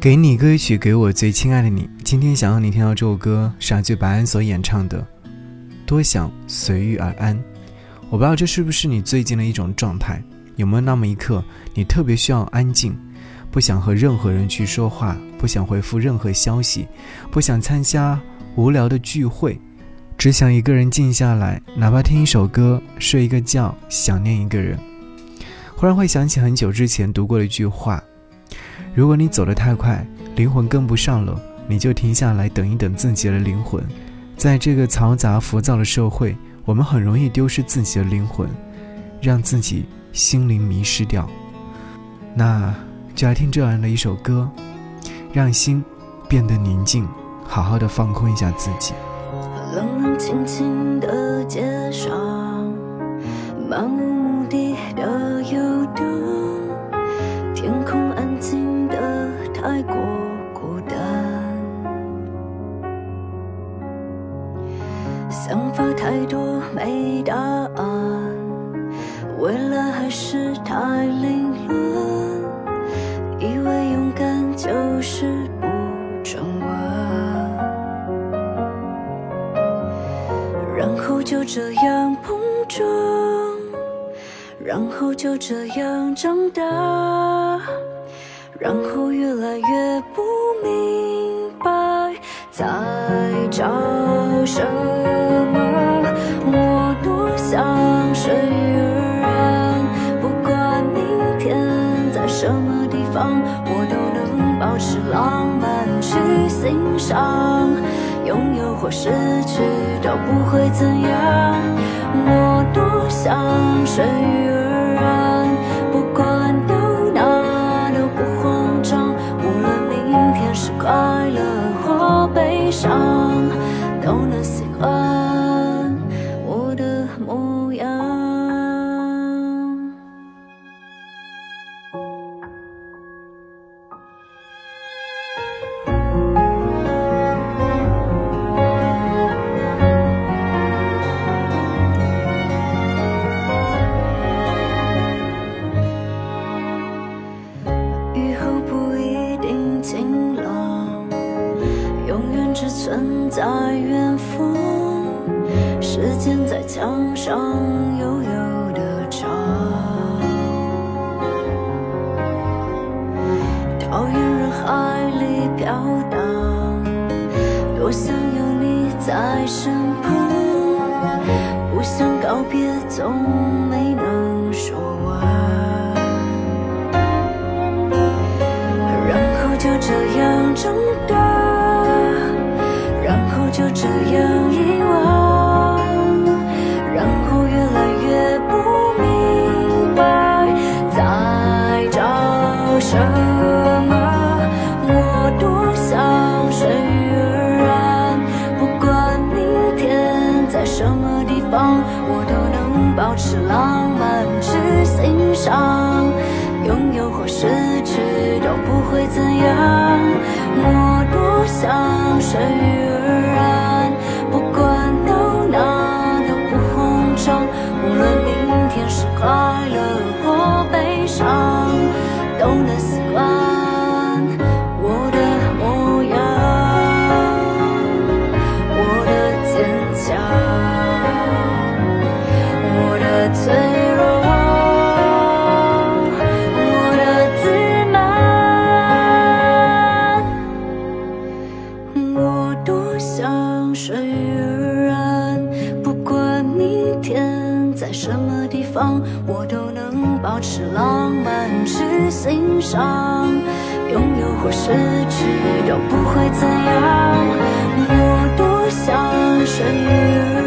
给你歌曲，给我最亲爱的你。今天想要你听到这首歌，是阿句白安所演唱的《多想随遇而安》。我不知道这是不是你最近的一种状态？有没有那么一刻，你特别需要安静，不想和任何人去说话，不想回复任何消息，不想参加无聊的聚会，只想一个人静下来，哪怕听一首歌，睡一个觉，想念一个人。忽然会想起很久之前读过的一句话。如果你走得太快，灵魂跟不上了，你就停下来等一等自己的灵魂。在这个嘈杂浮躁的社会，我们很容易丢失自己的灵魂，让自己心灵迷失掉。那就来听这样的一首歌，让心变得宁静，好好的放空一下自己。冷冷清清的街上，漫无目的的游荡，太过孤单，想法太多没答案，未来还是太凌乱，以为勇敢就是不转弯，然后就这样碰撞，然后就这样长大。然后越来越不明白，在找什么。我多想随遇而安，不管明天在什么地方，我都能保持浪漫去欣赏。拥有或失去都不会怎样。我多想随遇而安，只存在远方，时间在墙上悠悠的唱。桃源人海里飘荡，多想有你在身旁，不想告别，总没浪漫去欣赏。拥有或失去都不会怎样。我多想是鱼儿。保持浪漫去欣赏，拥有或失去都不会怎样。我多想随遇。